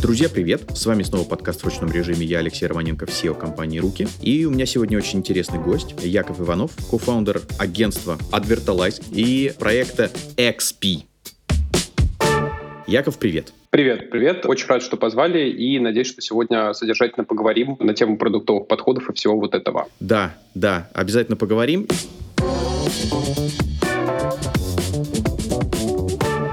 Друзья, привет! С вами снова подкаст в ручном режиме. Я Алексей Романенко, SEO компании «Руки». И у меня сегодня очень интересный гость, Яков Иванов, кофаундер агентства Advertalize и проекта XP. Яков, привет! Привет, привет. Очень рад, что позвали, и надеюсь, что сегодня содержательно поговорим на тему продуктовых подходов и всего вот этого. Да, да, обязательно поговорим.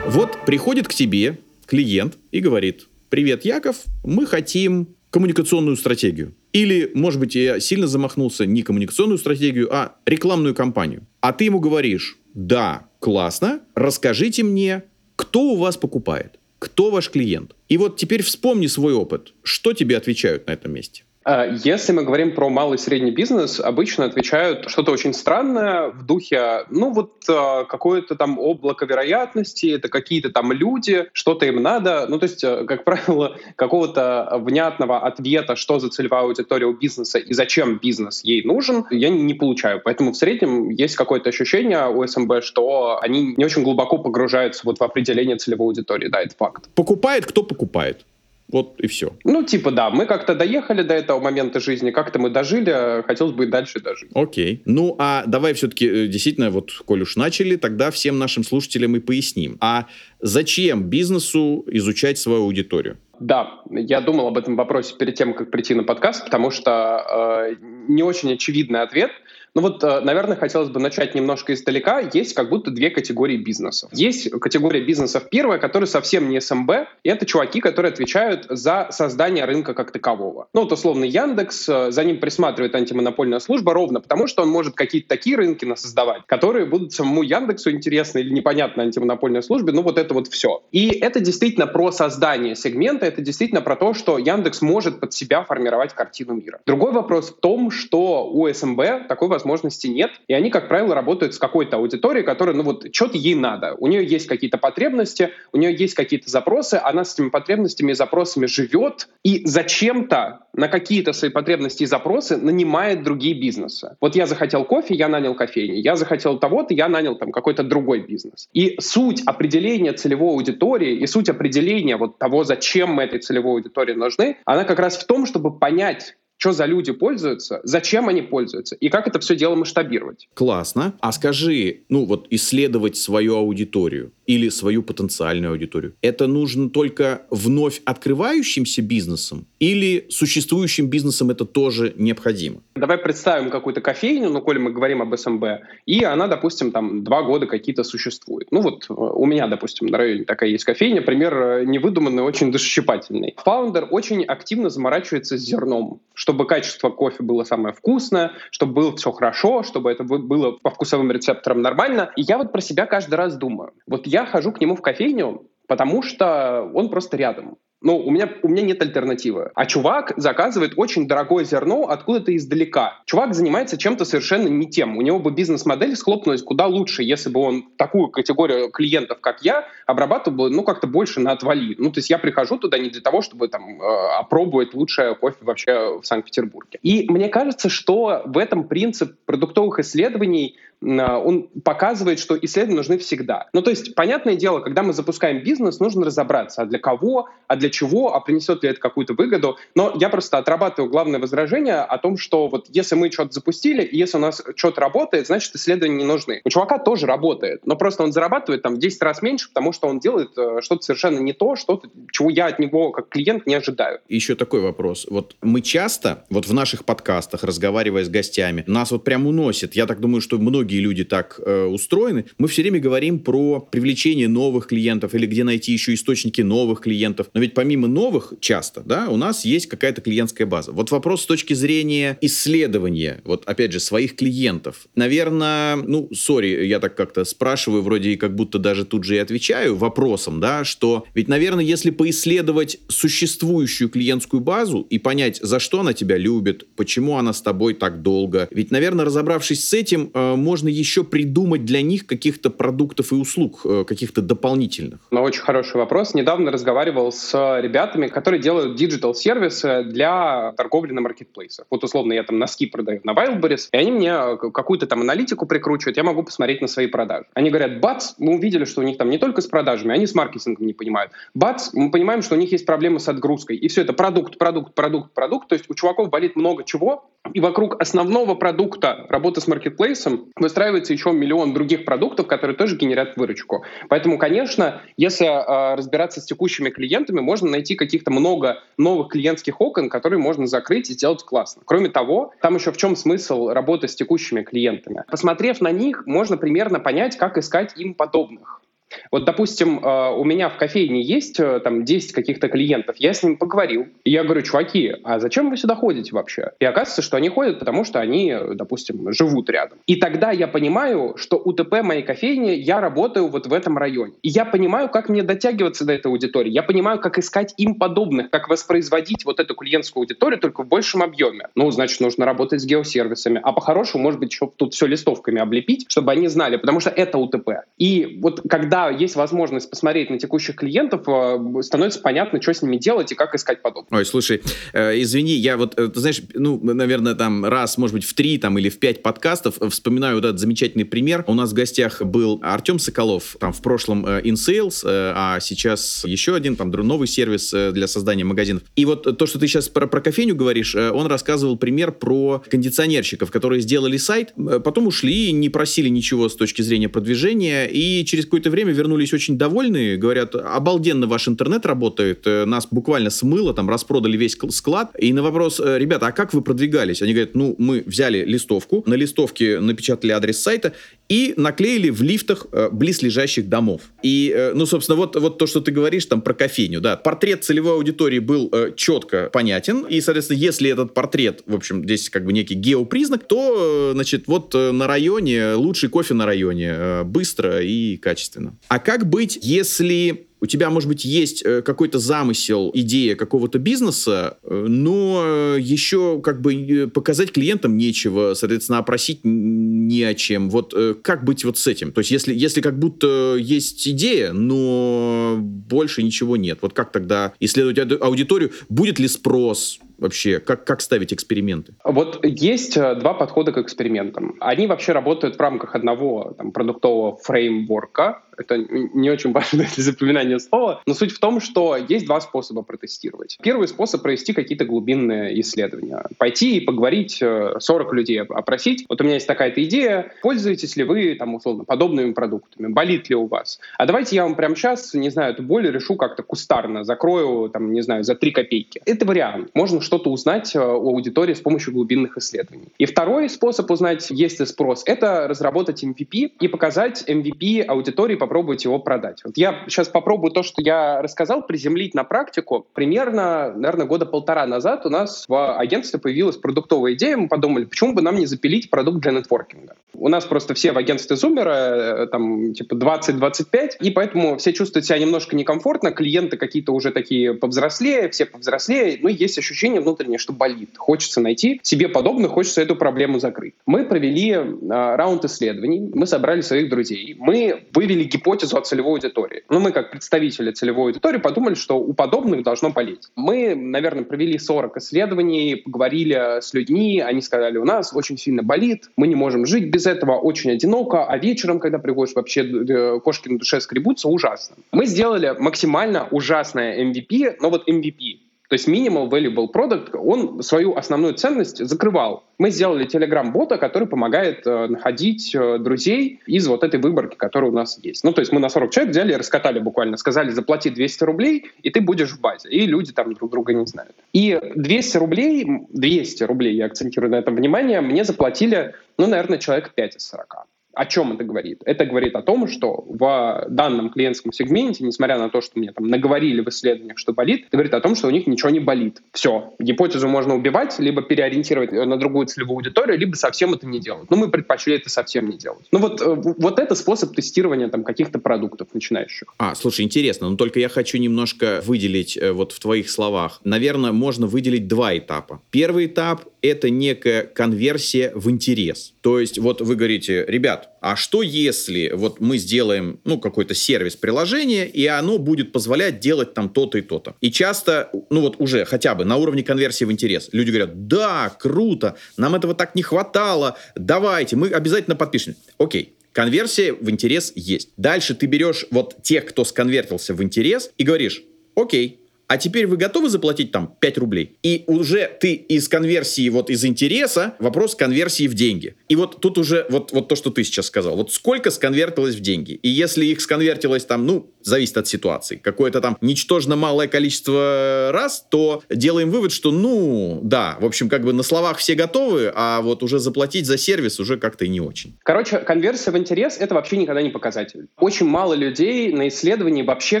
Вот приходит к тебе клиент и говорит, привет, Яков, мы хотим коммуникационную стратегию. Или, может быть, я сильно замахнулся, не коммуникационную стратегию, а рекламную кампанию. А ты ему говоришь, да, классно, расскажите мне, кто у вас покупает, кто ваш клиент. И вот теперь вспомни свой опыт. Что тебе отвечают на этом месте? А, если мы говорим про малый и средний бизнес, обычно отвечают что-то очень странное в духе, ну вот а, какое-то там облако вероятности, это какие-то там люди, что-то им надо. Ну то есть, э, как правило, какого-то внятного ответа, что за целевая аудитория у бизнеса и зачем бизнес ей нужен, я не получаю. Поэтому в среднем есть какое-то ощущение у СМБ, что они не очень глубоко погружаются вот в определение целевой аудитории. Да, это факт. Покупает, кто покупает? Вот и все. Ну, типа, да, мы как-то доехали до этого момента жизни, как-то мы дожили, хотелось бы и дальше дожить. Окей. Ну, а давай все-таки, э, действительно, вот, коль уж начали, тогда всем нашим слушателям и поясним. А зачем бизнесу изучать свою аудиторию? Да, я думал об этом вопросе перед тем, как прийти на подкаст, потому что э, не очень очевидный ответ — ну вот, э, наверное, хотелось бы начать немножко издалека. Есть как будто две категории бизнесов. Есть категория бизнесов первая, которая совсем не СМБ, и это чуваки, которые отвечают за создание рынка как такового. Ну вот условно Яндекс, э, за ним присматривает антимонопольная служба ровно потому, что он может какие-то такие рынки создавать, которые будут самому Яндексу интересны или непонятно антимонопольной службе, ну вот это вот все. И это действительно про создание сегмента, это действительно про то, что Яндекс может под себя формировать картину мира. Другой вопрос в том, что у СМБ такой возможности нет, и они, как правило, работают с какой-то аудиторией, которая, ну вот, что-то ей надо. У нее есть какие-то потребности, у нее есть какие-то запросы, она с этими потребностями и запросами живет, и зачем-то на какие-то свои потребности и запросы нанимает другие бизнесы. Вот я захотел кофе, я нанял кофейни. Я захотел того-то, я нанял там какой-то другой бизнес. И суть определения целевой аудитории и суть определения вот того, зачем мы этой целевой аудитории нужны, она как раз в том, чтобы понять, что за люди пользуются, зачем они пользуются и как это все дело масштабировать. Классно. А скажи, ну вот исследовать свою аудиторию или свою потенциальную аудиторию, это нужно только вновь открывающимся бизнесом или существующим бизнесом это тоже необходимо? Давай представим какую-то кофейню, ну, коли мы говорим об СМБ, и она, допустим, там два года какие-то существует. Ну вот э, у меня, допустим, на районе такая есть кофейня, пример э, невыдуманный, очень душесчипательный. Фаундер очень активно заморачивается с зерном, что чтобы качество кофе было самое вкусное, чтобы было все хорошо, чтобы это было по вкусовым рецепторам нормально. И я вот про себя каждый раз думаю. Вот я хожу к нему в кофейню, потому что он просто рядом. Ну, у меня, у меня нет альтернативы. А чувак заказывает очень дорогое зерно откуда-то издалека. Чувак занимается чем-то совершенно не тем. У него бы бизнес-модель схлопнулась куда лучше, если бы он такую категорию клиентов, как я, обрабатывал бы, ну, как-то больше на отвали. Ну, то есть я прихожу туда не для того, чтобы там э, опробовать лучшее кофе вообще в Санкт-Петербурге. И мне кажется, что в этом принцип продуктовых исследований он показывает, что исследования нужны всегда. Ну, то есть, понятное дело, когда мы запускаем бизнес, нужно разобраться, а для кого, а для чего, а принесет ли это какую-то выгоду. Но я просто отрабатываю главное возражение о том, что вот если мы что-то запустили, и если у нас что-то работает, значит, исследования не нужны. У чувака тоже работает, но просто он зарабатывает там в 10 раз меньше, потому что он делает э, что-то совершенно не то, что-то, чего я от него как клиент не ожидаю. Еще такой вопрос. Вот мы часто, вот в наших подкастах, разговаривая с гостями, нас вот прям уносит. Я так думаю, что многие многие люди так э, устроены, мы все время говорим про привлечение новых клиентов или где найти еще источники новых клиентов. Но ведь помимо новых, часто, да, у нас есть какая-то клиентская база. Вот вопрос с точки зрения исследования, вот опять же, своих клиентов. Наверное, ну, сори, я так как-то спрашиваю, вроде и как будто даже тут же и отвечаю вопросом, да, что ведь, наверное, если поисследовать существующую клиентскую базу и понять, за что она тебя любит, почему она с тобой так долго, ведь, наверное, разобравшись с этим, э, можно можно еще придумать для них каких-то продуктов и услуг, э, каких-то дополнительных? Ну, очень хороший вопрос. Недавно разговаривал с ребятами, которые делают digital-сервисы для торговли на маркетплейсах. Вот условно я там носки продаю на Wildberries, и они мне какую-то там аналитику прикручивают, я могу посмотреть на свои продажи. Они говорят, бац, мы увидели, что у них там не только с продажами, они с маркетингом не понимают. Бац, мы понимаем, что у них есть проблемы с отгрузкой. И все это продукт, продукт, продукт, продукт. То есть у чуваков болит много чего, и вокруг основного продукта работы с маркетплейсом выстраивается еще миллион других продуктов, которые тоже генерят выручку. Поэтому, конечно, если э, разбираться с текущими клиентами, можно найти каких-то много новых клиентских окон, которые можно закрыть и сделать классно. Кроме того, там еще в чем смысл работы с текущими клиентами? Посмотрев на них, можно примерно понять, как искать им подобных. Вот, допустим, э, у меня в кофейне есть э, там 10 каких-то клиентов, я с ним поговорил, и я говорю, чуваки, а зачем вы сюда ходите вообще? И оказывается, что они ходят, потому что они, допустим, живут рядом. И тогда я понимаю, что УТП моей кофейни, я работаю вот в этом районе. И я понимаю, как мне дотягиваться до этой аудитории, я понимаю, как искать им подобных, как воспроизводить вот эту клиентскую аудиторию только в большем объеме. Ну, значит, нужно работать с геосервисами, а по-хорошему, может быть, еще тут все листовками облепить, чтобы они знали, потому что это УТП. И вот когда есть возможность посмотреть на текущих клиентов, э, становится понятно, что с ними делать и как искать подобное. Ой, слушай, э, извини, я вот, э, ты знаешь, ну, наверное, там раз, может быть, в три там или в пять подкастов вспоминаю вот этот замечательный пример. У нас в гостях был Артем Соколов, там в прошлом э, InSales, э, а сейчас еще один, там новый сервис э, для создания магазинов. И вот то, что ты сейчас про, про кофейню говоришь, э, он рассказывал пример про кондиционерщиков, которые сделали сайт, э, потом ушли, не просили ничего с точки зрения продвижения, и через какое-то время вернулись очень довольные, говорят, обалденно ваш интернет работает, э, нас буквально смыло, там распродали весь склад. И на вопрос, э, ребята, а как вы продвигались? Они говорят, ну, мы взяли листовку, на листовке напечатали адрес сайта и наклеили в лифтах э, близлежащих домов. И, э, ну, собственно, вот, вот то, что ты говоришь там про кофейню, да, портрет целевой аудитории был э, четко понятен, и, соответственно, если этот портрет, в общем, здесь как бы некий геопризнак, то, э, значит, вот э, на районе, лучший кофе на районе, э, быстро и качественно. А как быть, если у тебя, может быть, есть э, какой-то замысел, идея какого-то бизнеса, э, но еще как бы показать клиентам нечего, соответственно, опросить не о чем. Вот э, как быть вот с этим? То есть если, если как будто есть идея, но больше ничего нет, вот как тогда исследовать аудиторию? Будет ли спрос? Вообще? Как, как ставить эксперименты? Вот есть два подхода к экспериментам. Они вообще работают в рамках одного там, продуктового фреймворка, это не очень важно для запоминания слова, но суть в том, что есть два способа протестировать. Первый способ провести какие-то глубинные исследования. Пойти и поговорить 40 э, людей, опросить. Вот у меня есть такая-то идея, пользуетесь ли вы, там, условно, подобными продуктами, болит ли у вас? А давайте я вам прямо сейчас, не знаю, эту боль решу как-то кустарно, закрою, там, не знаю, за 3 копейки. Это вариант. Можно что-то узнать э, у аудитории с помощью глубинных исследований. И второй способ узнать, есть ли спрос, это разработать MVP и показать MVP аудитории попробовать его продать. Вот я сейчас попробую то, что я рассказал, приземлить на практику. Примерно, наверное, года полтора назад у нас в агентстве появилась продуктовая идея. Мы подумали, почему бы нам не запилить продукт для нетворкинга. У нас просто все в агентстве зумера, э, там, типа 20-25, и поэтому все чувствуют себя немножко некомфортно, клиенты какие-то уже такие повзрослее, все повзрослее, но есть ощущение внутреннее, что болит. Хочется найти себе подобных, хочется эту проблему закрыть. Мы провели э, раунд исследований, мы собрали своих друзей, мы вывели гипотезу о целевой аудитории. Ну, мы как представители целевой аудитории подумали, что у подобных должно болеть. Мы, наверное, провели 40 исследований, поговорили с людьми, они сказали, у нас очень сильно болит, мы не можем жить без этого, очень одиноко, а вечером, когда приходишь, вообще э, кошки на душе скребутся, ужасно. Мы сделали максимально ужасное MVP, но вот MVP, то есть Minimal Valuable Product, он свою основную ценность закрывал. Мы сделали Telegram-бота, который помогает э, находить э, друзей из вот этой выборки, которая у нас есть. Ну, то есть мы на 40 человек взяли и раскатали буквально. Сказали, заплати 200 рублей, и ты будешь в базе. И люди там друг друга не знают. И 200 рублей, 200 рублей, я акцентирую на этом внимание, мне заплатили, ну, наверное, человек 5 из 40. О чем это говорит? Это говорит о том, что в данном клиентском сегменте, несмотря на то, что мне там наговорили в исследованиях, что болит, это говорит о том, что у них ничего не болит. Все. Гипотезу можно убивать, либо переориентировать на другую целевую аудиторию, либо совсем это не делать. Но мы предпочли это совсем не делать. Ну вот, э, вот это способ тестирования там каких-то продуктов начинающих. А, слушай, интересно, но только я хочу немножко выделить э, вот в твоих словах. Наверное, можно выделить два этапа. Первый этап это некая конверсия в интерес. То есть вот вы говорите, ребят, а что если вот мы сделаем, ну, какой-то сервис приложения, и оно будет позволять делать там то-то и то-то. И часто, ну вот уже хотя бы на уровне конверсии в интерес, люди говорят, да, круто, нам этого так не хватало, давайте, мы обязательно подпишем. Окей, Конверсия в интерес есть. Дальше ты берешь вот тех, кто сконвертился в интерес, и говоришь, окей, а теперь вы готовы заплатить там 5 рублей? И уже ты из конверсии, вот из интереса, вопрос конверсии в деньги. И вот тут уже вот, вот то, что ты сейчас сказал. Вот сколько сконвертилось в деньги? И если их сконвертилось там, ну, зависит от ситуации, какое-то там ничтожно малое количество раз, то делаем вывод, что, ну, да, в общем, как бы на словах все готовы, а вот уже заплатить за сервис уже как-то и не очень. Короче, конверсия в интерес — это вообще никогда не показатель. Очень мало людей на исследовании вообще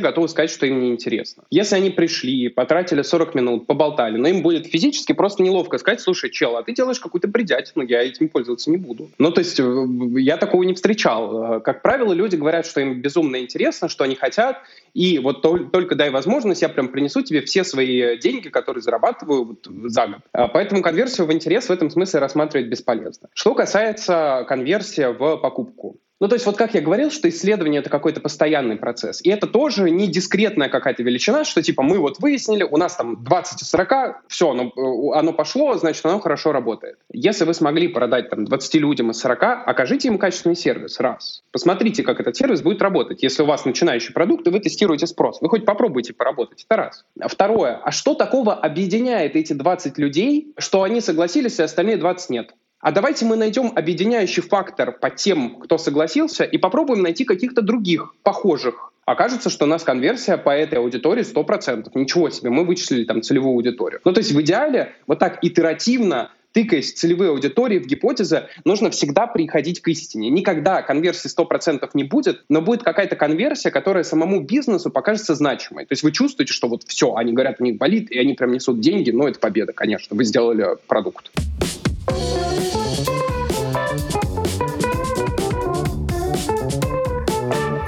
готовы сказать, что им не интересно. Если они пришли потратили 40 минут, поболтали, но им будет физически просто неловко сказать, слушай, чел, а ты делаешь какую-то бредятину, я этим пользоваться не буду. Ну, то есть э, я такого не встречал. Э, как правило, люди говорят, что им безумно интересно, что они хотят, и вот только дай возможность, я прям принесу тебе все свои деньги, которые зарабатываю вот за год. А поэтому конверсию в интерес в этом смысле рассматривать бесполезно. Что касается конверсии в покупку. Ну, то есть вот как я говорил, что исследование — это какой-то постоянный процесс. И это тоже не дискретная какая-то величина, что типа мы вот выяснили, у нас там 20 из 40, все, оно, э, оно пошло, значит, оно хорошо работает. Если вы смогли продать там 20 людям из 40, окажите им качественный сервис, раз. Посмотрите, как этот сервис будет работать. Если у вас начинающий продукт, и вы тестируете спрос, вы хоть попробуйте поработать, это раз. Второе, а что такого объединяет эти 20 людей, что они согласились, а остальные 20 нет? А давайте мы найдем объединяющий фактор по тем, кто согласился, и попробуем найти каких-то других похожих. Окажется, что у нас конверсия по этой аудитории 100%. Ничего себе, мы вычислили там целевую аудиторию. Ну, то есть в идеале вот так итеративно тыкаясь в целевые аудитории, в гипотезы, нужно всегда приходить к истине. Никогда конверсии 100% не будет, но будет какая-то конверсия, которая самому бизнесу покажется значимой. То есть вы чувствуете, что вот все, они говорят, у них болит, и они прям несут деньги, но это победа, конечно, вы сделали продукт. Música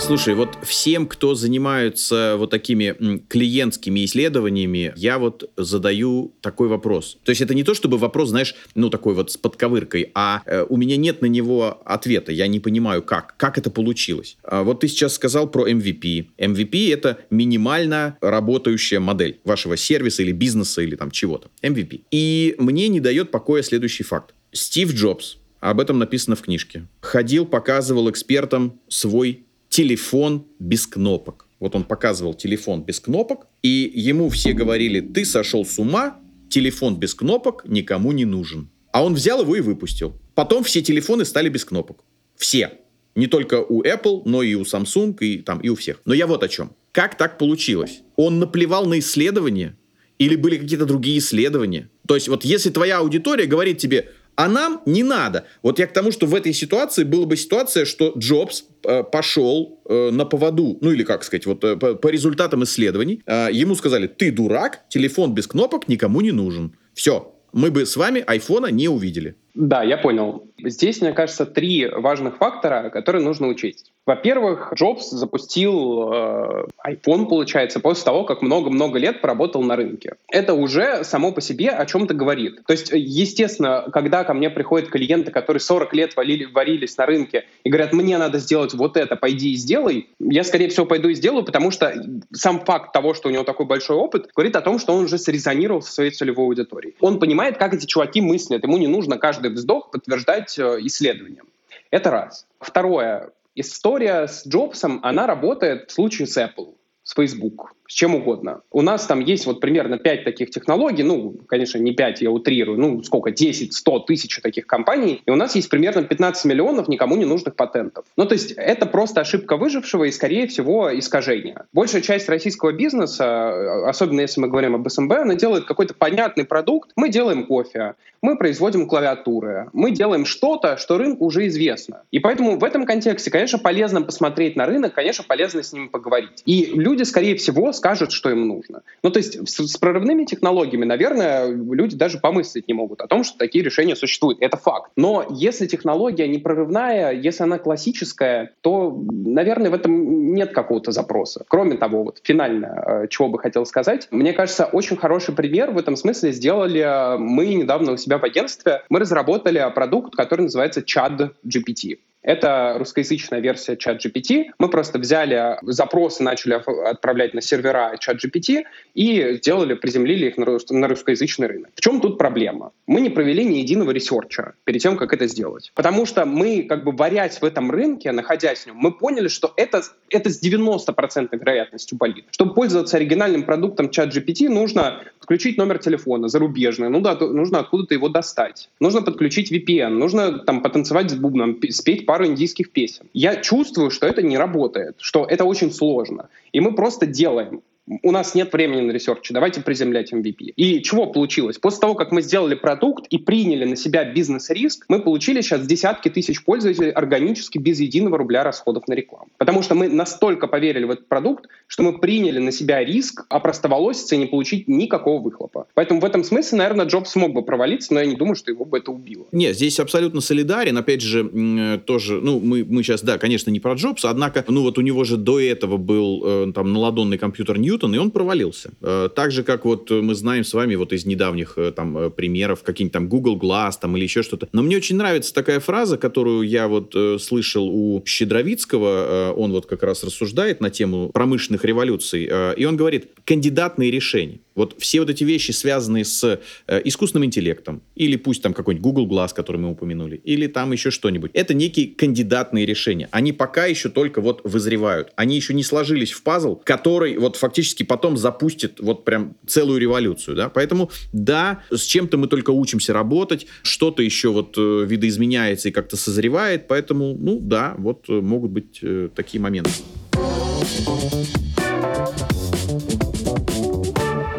Слушай, вот всем, кто занимаются вот такими клиентскими исследованиями, я вот задаю такой вопрос. То есть это не то, чтобы вопрос, знаешь, ну такой вот с подковыркой, а э, у меня нет на него ответа. Я не понимаю, как. Как это получилось? А вот ты сейчас сказал про MVP. MVP — это минимально работающая модель вашего сервиса или бизнеса или там чего-то. MVP. И мне не дает покоя следующий факт. Стив Джобс, об этом написано в книжке, ходил, показывал экспертам свой телефон без кнопок. Вот он показывал телефон без кнопок, и ему все говорили, ты сошел с ума, телефон без кнопок никому не нужен. А он взял его и выпустил. Потом все телефоны стали без кнопок. Все. Не только у Apple, но и у Samsung, и, там, и у всех. Но я вот о чем. Как так получилось? Он наплевал на исследования? Или были какие-то другие исследования? То есть вот если твоя аудитория говорит тебе, а нам не надо. Вот я к тому, что в этой ситуации была бы ситуация, что Джобс э, пошел э, на поводу, ну или как сказать, вот э, по, результатам исследований, э, ему сказали, ты дурак, телефон без кнопок никому не нужен. Все, мы бы с вами айфона не увидели. Да, я понял. Здесь, мне кажется, три важных фактора, которые нужно учесть. Во-первых, Джобс запустил э, iPhone, получается, после того, как много-много лет поработал на рынке. Это уже само по себе о чем-то говорит. То есть, естественно, когда ко мне приходят клиенты, которые 40 лет валили, варились на рынке и говорят, мне надо сделать вот это, пойди и сделай, я, скорее всего, пойду и сделаю, потому что сам факт того, что у него такой большой опыт, говорит о том, что он уже срезонировал в своей целевой аудитории. Он понимает, как эти чуваки мыслят. Ему не нужно каждый вздох подтверждать э, исследованием. Это раз. Второе история с Джобсом, она работает в случае с Apple, с Facebook чем угодно. У нас там есть вот примерно 5 таких технологий, ну, конечно, не 5, я утрирую, ну, сколько, 10, 100, тысяч таких компаний, и у нас есть примерно 15 миллионов никому не нужных патентов. Ну, то есть это просто ошибка выжившего и, скорее всего, искажение. Большая часть российского бизнеса, особенно если мы говорим об СМБ, она делает какой-то понятный продукт. Мы делаем кофе, мы производим клавиатуры, мы делаем что-то, что рынку уже известно. И поэтому в этом контексте, конечно, полезно посмотреть на рынок, конечно, полезно с ним поговорить. И люди, скорее всего, скажет, что им нужно. Ну, то есть с, с прорывными технологиями, наверное, люди даже помыслить не могут о том, что такие решения существуют. Это факт. Но если технология не прорывная, если она классическая, то, наверное, в этом нет какого-то запроса. Кроме того, вот финально, э, чего бы хотел сказать, мне кажется, очень хороший пример в этом смысле сделали э, мы недавно у себя в агентстве. Мы разработали продукт, который называется Chad GPT. Это русскоязычная версия ChatGPT. Мы просто взяли запросы, начали отправлять на сервера ChatGPT и сделали, приземлили их на русскоязычный рынок. В чем тут проблема? Мы не провели ни единого ресерча перед тем, как это сделать. Потому что мы, как бы варясь в этом рынке, находясь в нем, мы поняли, что это, это с 90% вероятностью болит. Чтобы пользоваться оригинальным продуктом ChatGPT, нужно подключить номер телефона зарубежный, ну да, нужно откуда-то его достать. Нужно подключить VPN, нужно там потанцевать с бубном, спеть пару индийских песен. Я чувствую, что это не работает, что это очень сложно. И мы просто делаем у нас нет времени на research, давайте приземлять MVP. И чего получилось? После того, как мы сделали продукт и приняли на себя бизнес-риск, мы получили сейчас десятки тысяч пользователей органически без единого рубля расходов на рекламу. Потому что мы настолько поверили в этот продукт, что мы приняли на себя риск опростоволоситься и не получить никакого выхлопа. Поэтому в этом смысле, наверное, Джобс смог бы провалиться, но я не думаю, что его бы это убило. Нет, здесь абсолютно солидарен. Опять же, тоже, ну, мы, мы сейчас, да, конечно, не про Джобса, однако, ну, вот у него же до этого был э, там наладонный компьютер Newton, Newton, и он провалился. Э, так же, как вот мы знаем с вами вот из недавних э, там э, примеров, какие-нибудь там Google Glass там или еще что-то. Но мне очень нравится такая фраза, которую я вот слышал у Щедровицкого, он вот как раз рассуждает на тему промышленных революций, и он говорит, кандидатные решения. Вот все вот эти вещи, связанные с искусственным интеллектом, или пусть там какой-нибудь Google Glass, который мы упомянули, или там еще что-нибудь, это некие кандидатные решения. Они пока еще только вот вызревают. Они еще не сложились в пазл, который вот фактически потом запустит вот прям целую революцию, да. Поэтому, да, с чем-то мы только учимся работать, что-то еще вот э, видоизменяется и как-то созревает, поэтому, ну да, вот э, могут быть э, такие моменты.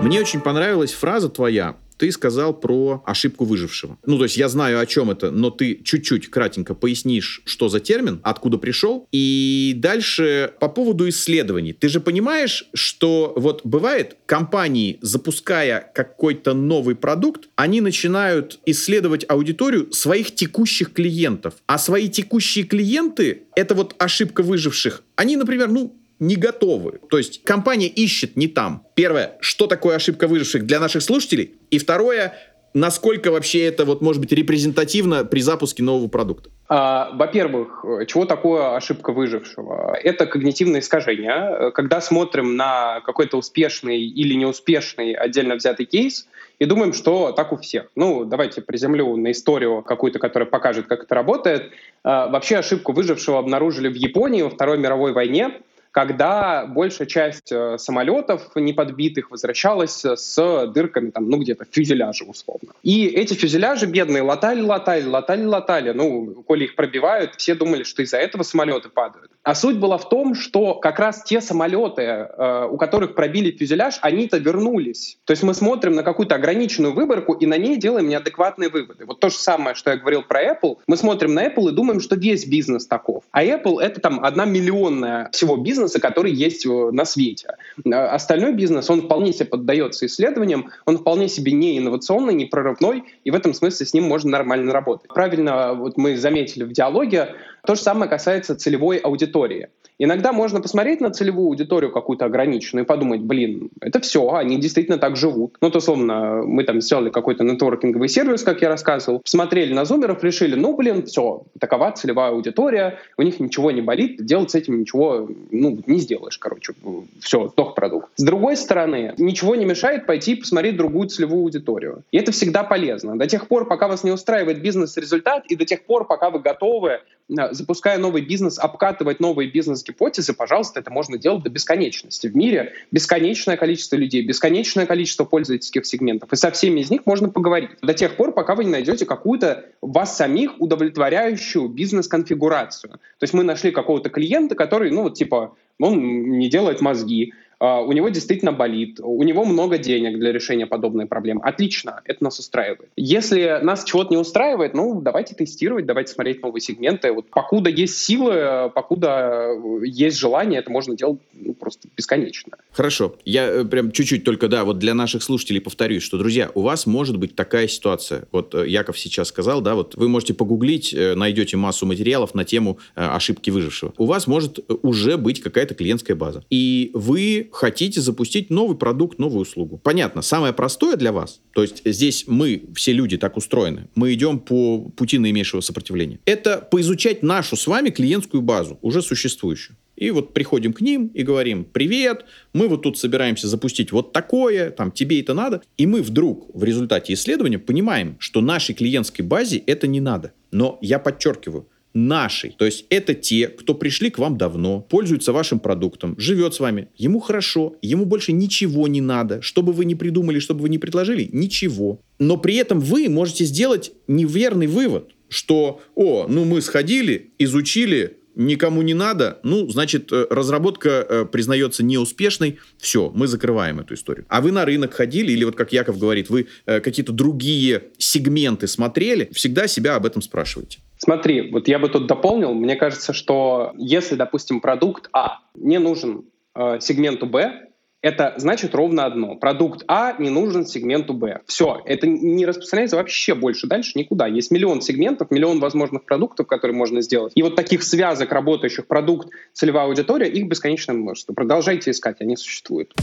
Мне очень понравилась фраза твоя. Ты сказал про ошибку выжившего. Ну, то есть я знаю, о чем это, но ты чуть-чуть кратенько пояснишь, что за термин, откуда пришел. И дальше по поводу исследований. Ты же понимаешь, что вот бывает, компании, запуская какой-то новый продукт, они начинают исследовать аудиторию своих текущих клиентов. А свои текущие клиенты, это вот ошибка выживших, они, например, ну, не готовы. То есть компания ищет не там. Первое, что такое ошибка выживших для наших слушателей? И второе, насколько вообще это вот может быть репрезентативно при запуске нового продукта? А, во-первых, чего такое ошибка выжившего? Это когнитивное искажение. Когда смотрим на какой-то успешный или неуспешный отдельно взятый кейс и думаем, что так у всех. Ну, давайте приземлю на историю какую-то, которая покажет, как это работает. А, вообще ошибку выжившего обнаружили в Японии во Второй мировой войне когда большая часть э, самолетов неподбитых возвращалась с дырками, там, ну, где-то фюзеляжа условно. И эти фюзеляжи бедные латали, латали, латали, латали. Ну, коли их пробивают, все думали, что из-за этого самолеты падают. А суть была в том, что как раз те самолеты, э, у которых пробили фюзеляж, они-то вернулись. То есть мы смотрим на какую-то ограниченную выборку и на ней делаем неадекватные выводы. Вот то же самое, что я говорил про Apple. Мы смотрим на Apple и думаем, что весь бизнес таков. А Apple — это там одна миллионная всего бизнеса, бизнеса, который есть на свете. А остальной бизнес, он вполне себе поддается исследованиям, он вполне себе не инновационный, не прорывной, и в этом смысле с ним можно нормально работать. Правильно вот мы заметили в диалоге, то же самое касается целевой аудитории. Иногда можно посмотреть на целевую аудиторию какую-то ограниченную и подумать, блин, это все, они действительно так живут. Ну, то, условно, мы там сделали какой-то нетворкинговый сервис, как я рассказывал, посмотрели на зумеров, решили, ну, блин, все, такова целевая аудитория, у них ничего не болит, делать с этим ничего, ну, не сделаешь, короче, все, сдох продукт. С другой стороны, ничего не мешает пойти и посмотреть другую целевую аудиторию. И это всегда полезно. До тех пор, пока вас не устраивает бизнес-результат, и до тех пор, пока вы готовы запуская новый бизнес, обкатывать новые бизнес-гипотезы, пожалуйста, это можно делать до бесконечности. В мире бесконечное количество людей, бесконечное количество пользовательских сегментов, и со всеми из них можно поговорить. До тех пор, пока вы не найдете какую-то вас самих удовлетворяющую бизнес-конфигурацию. То есть мы нашли какого-то клиента, который, ну вот типа, он не делает мозги, у него действительно болит, у него много денег для решения подобной проблемы. Отлично, это нас устраивает. Если нас чего-то не устраивает, ну, давайте тестировать, давайте смотреть новые сегменты. Вот покуда есть силы, покуда есть желание, это можно делать ну, просто бесконечно. Хорошо. Я э, прям чуть-чуть только, да, вот для наших слушателей повторюсь, что, друзья, у вас может быть такая ситуация. Вот э, Яков сейчас сказал, да, вот вы можете погуглить, э, найдете массу материалов на тему ошибки выжившего. У вас может уже быть какая-то клиентская база. И вы хотите запустить новый продукт, новую услугу. Понятно, самое простое для вас, то есть здесь мы, все люди так устроены, мы идем по пути наименьшего сопротивления. Это поизучать нашу с вами клиентскую базу, уже существующую. И вот приходим к ним и говорим, привет, мы вот тут собираемся запустить вот такое, там, тебе это надо. И мы вдруг в результате исследования понимаем, что нашей клиентской базе это не надо. Но я подчеркиваю, нашей. То есть это те, кто пришли к вам давно, пользуются вашим продуктом, живет с вами, ему хорошо, ему больше ничего не надо, что бы вы ни придумали, что бы вы ни предложили, ничего. Но при этом вы можете сделать неверный вывод, что, о, ну мы сходили, изучили, никому не надо, ну, значит, э, разработка э, признается неуспешной, все, мы закрываем эту историю. А вы на рынок ходили, или вот как Яков говорит, вы э, какие-то другие сегменты смотрели, всегда себя об этом спрашивайте. Смотри, вот я бы тут дополнил, мне кажется, что если, допустим, продукт А не нужен э, сегменту Б, это значит ровно одно. Продукт А не нужен сегменту Б. Все, это не распространяется вообще больше дальше никуда. Есть миллион сегментов, миллион возможных продуктов, которые можно сделать. И вот таких связок, работающих продукт, целевая аудитория, их бесконечное множество. Продолжайте искать, они существуют.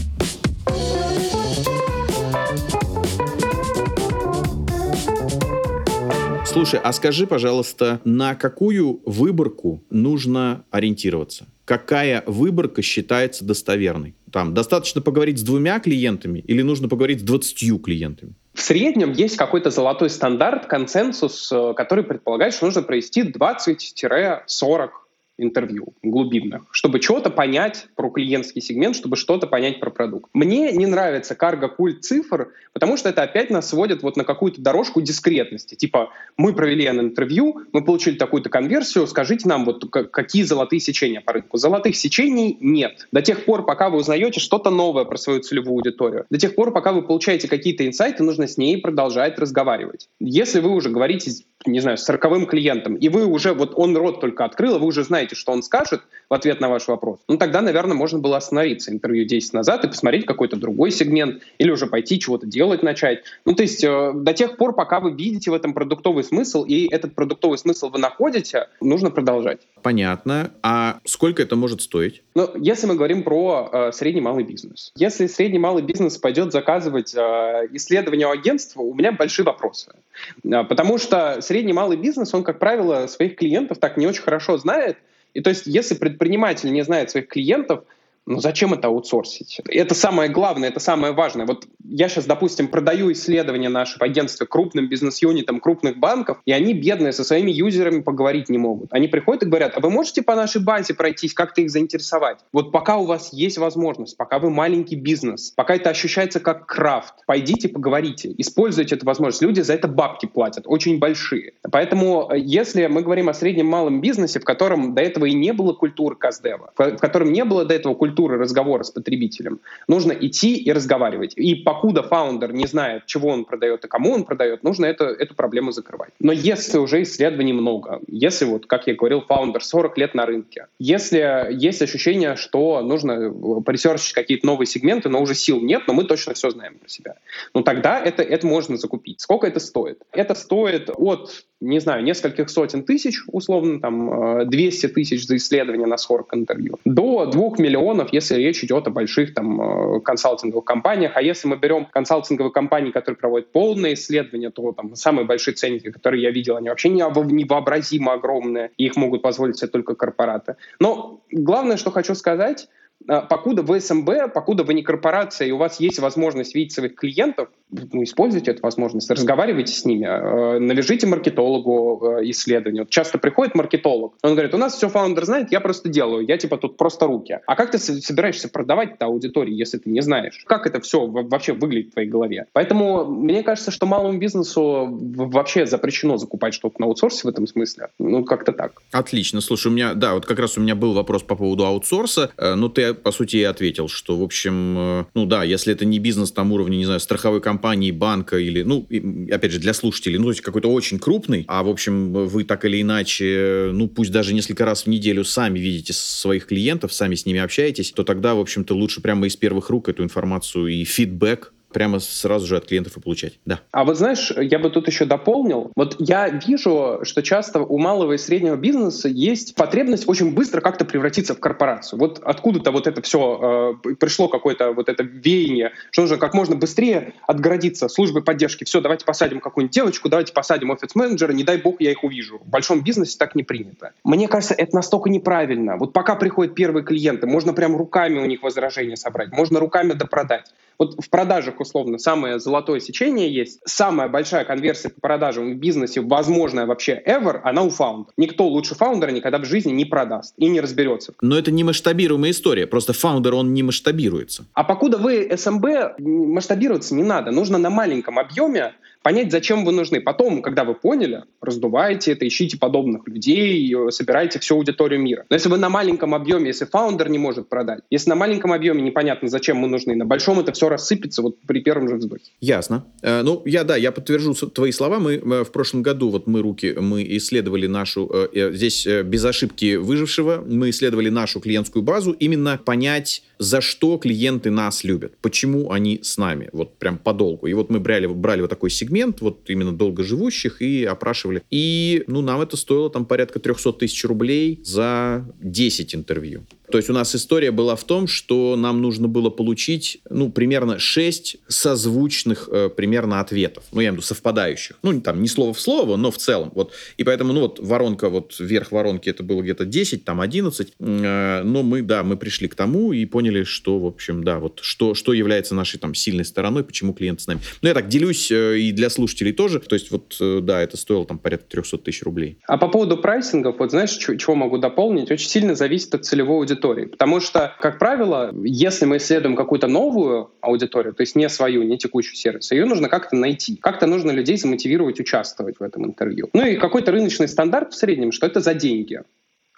Слушай, а скажи, пожалуйста, на какую выборку нужно ориентироваться? Какая выборка считается достоверной? Там достаточно поговорить с двумя клиентами или нужно поговорить с двадцатью клиентами? В среднем есть какой-то золотой стандарт, консенсус, э, который предполагает, что нужно провести 20-40 интервью глубинных, чтобы что-то понять про клиентский сегмент, чтобы что-то понять про продукт. Мне не нравится карго-культ цифр, потому что это опять нас сводит вот на какую-то дорожку дискретности. Типа, мы провели интервью, мы получили такую-то конверсию, скажите нам, вот какие золотые сечения по рынку. Золотых сечений нет. До тех пор, пока вы узнаете что-то новое про свою целевую аудиторию, до тех пор, пока вы получаете какие-то инсайты, нужно с ней продолжать разговаривать. Если вы уже говорите не знаю, с сороковым клиентом, и вы уже, вот он рот только открыл, и вы уже знаете, что он скажет в ответ на ваш вопрос, ну тогда, наверное, можно было остановиться интервью 10 назад и посмотреть какой-то другой сегмент, или уже пойти чего-то делать начать. Ну то есть э, до тех пор, пока вы видите в этом продуктовый смысл, и этот продуктовый смысл вы находите, нужно продолжать. Понятно. А сколько это может стоить? Ну, если мы говорим про э, средний малый бизнес. Если средний малый бизнес пойдет заказывать э, исследование у агентства, у меня большие вопросы. Э, потому что средний малый бизнес, он, как правило, своих клиентов так не очень хорошо знает. И то есть, если предприниматель не знает своих клиентов, ну зачем это аутсорсить? Это самое главное, это самое важное. Вот я сейчас, допустим, продаю исследования нашего агентства крупным бизнес-юнитам крупных банков, и они, бедные, со своими юзерами поговорить не могут. Они приходят и говорят, а вы можете по нашей базе пройтись, как-то их заинтересовать? Вот пока у вас есть возможность, пока вы маленький бизнес, пока это ощущается как крафт, пойдите поговорите, используйте эту возможность. Люди за это бабки платят, очень большие. Поэтому э, если мы говорим о среднем малом бизнесе, в котором до этого и не было культуры каздева, в котором не было до этого культуры культуры разговора с потребителем. Нужно идти и разговаривать. И покуда фаундер не знает, чего он продает и кому он продает, нужно это, эту проблему закрывать. Но если уже исследований много, если, вот, как я говорил, фаундер 40 лет на рынке, если есть ощущение, что нужно поресерчить какие-то новые сегменты, но уже сил нет, но мы точно все знаем про себя, ну тогда это, это можно закупить. Сколько это стоит? Это стоит от не знаю, нескольких сотен тысяч, условно, там, 200 э, тысяч за исследование на 40 интервью, до 2 миллионов, если речь идет о больших там э, консалтинговых компаниях. А если мы берем консалтинговые компании, которые проводят полное исследование, то там самые большие ценники, которые я видел, они вообще невообразимо огромные, их могут позволить себе только корпораты. Но главное, что хочу сказать, покуда вы СМБ, покуда вы не корпорация, и у вас есть возможность видеть своих клиентов, ну, используйте эту возможность, разговаривайте с ними, э, навяжите маркетологу э, исследование. Вот часто приходит маркетолог, он говорит, у нас все фаундер знает, я просто делаю, я типа тут просто руки. А как ты собираешься продавать это аудитории, если ты не знаешь? Как это все вообще выглядит в твоей голове? Поэтому мне кажется, что малому бизнесу вообще запрещено закупать что-то на аутсорсе в этом смысле. Ну, как-то так. Отлично. Слушай, у меня, да, вот как раз у меня был вопрос по поводу аутсорса, э, но ты по сути, и ответил, что, в общем, э, ну да, если это не бизнес там уровня, не знаю, страховой компании, банка или, ну, опять же, для слушателей, ну, то есть какой-то очень крупный, а, в общем, вы так или иначе, ну, пусть даже несколько раз в неделю сами видите своих клиентов, сами с ними общаетесь, то тогда, в общем-то, лучше прямо из первых рук эту информацию и фидбэк прямо сразу же от клиентов и получать. Да. А вот знаешь, я бы тут еще дополнил. Вот я вижу, что часто у малого и среднего бизнеса есть потребность очень быстро как-то превратиться в корпорацию. Вот откуда-то вот это все э, пришло какое-то вот это веяние, что нужно как можно быстрее отгородиться службой поддержки. Все, давайте посадим какую-нибудь девочку, давайте посадим офис-менеджера, не дай бог я их увижу. В большом бизнесе так не принято. Мне кажется, это настолько неправильно. Вот пока приходят первые клиенты, можно прям руками у них возражения собрать, можно руками допродать. Вот в продажах, условно, самое золотое сечение есть. Самая большая конверсия по продажам в бизнесе, возможная вообще ever, она у фаундера. Никто лучше фаундера никогда в жизни не продаст и не разберется. Но это не масштабируемая история. Просто фаундер, он не масштабируется. А покуда вы СМБ, масштабироваться не надо. Нужно на маленьком объеме понять, зачем вы нужны. Потом, когда вы поняли, раздуваете это, ищите подобных людей, собираете всю аудиторию мира. Но если вы на маленьком объеме, если фаундер не может продать, если на маленьком объеме непонятно, зачем мы нужны, на большом это все рассыпется вот при первом же вздохе. Ясно. Э, ну, я, да, я подтвержу твои слова. Мы э, в прошлом году, вот мы руки, мы исследовали нашу, э, здесь без ошибки выжившего, мы исследовали нашу клиентскую базу, именно понять, за что клиенты нас любят, почему они с нами, вот прям подолгу. И вот мы брали, брали вот такой сегмент, вот именно долгоживущих, и опрашивали. И, ну, нам это стоило там порядка 300 тысяч рублей за 10 интервью. То есть у нас история была в том, что нам нужно было получить, ну, примерно 6 созвучных э, примерно ответов. Ну, я имею в виду совпадающих. Ну, там, не слово в слово, но в целом. Вот. И поэтому, ну, вот воронка, вот верх воронки это было где-то 10, там 11. Э, но мы, да, мы пришли к тому и поняли, что, в общем, да, вот что, что является нашей там сильной стороной, почему клиент с нами. Ну, я так делюсь э, и для слушателей тоже. То есть вот, э, да, это стоило там порядка 300 тысяч рублей. А по поводу прайсингов, вот знаешь, чего могу дополнить? Очень сильно зависит от целевой аудитории аудитории. Потому что, как правило, если мы исследуем какую-то новую аудиторию, то есть не свою, не текущий сервис, ее нужно как-то найти. Как-то нужно людей замотивировать участвовать в этом интервью. Ну и какой-то рыночный стандарт в среднем, что это за деньги.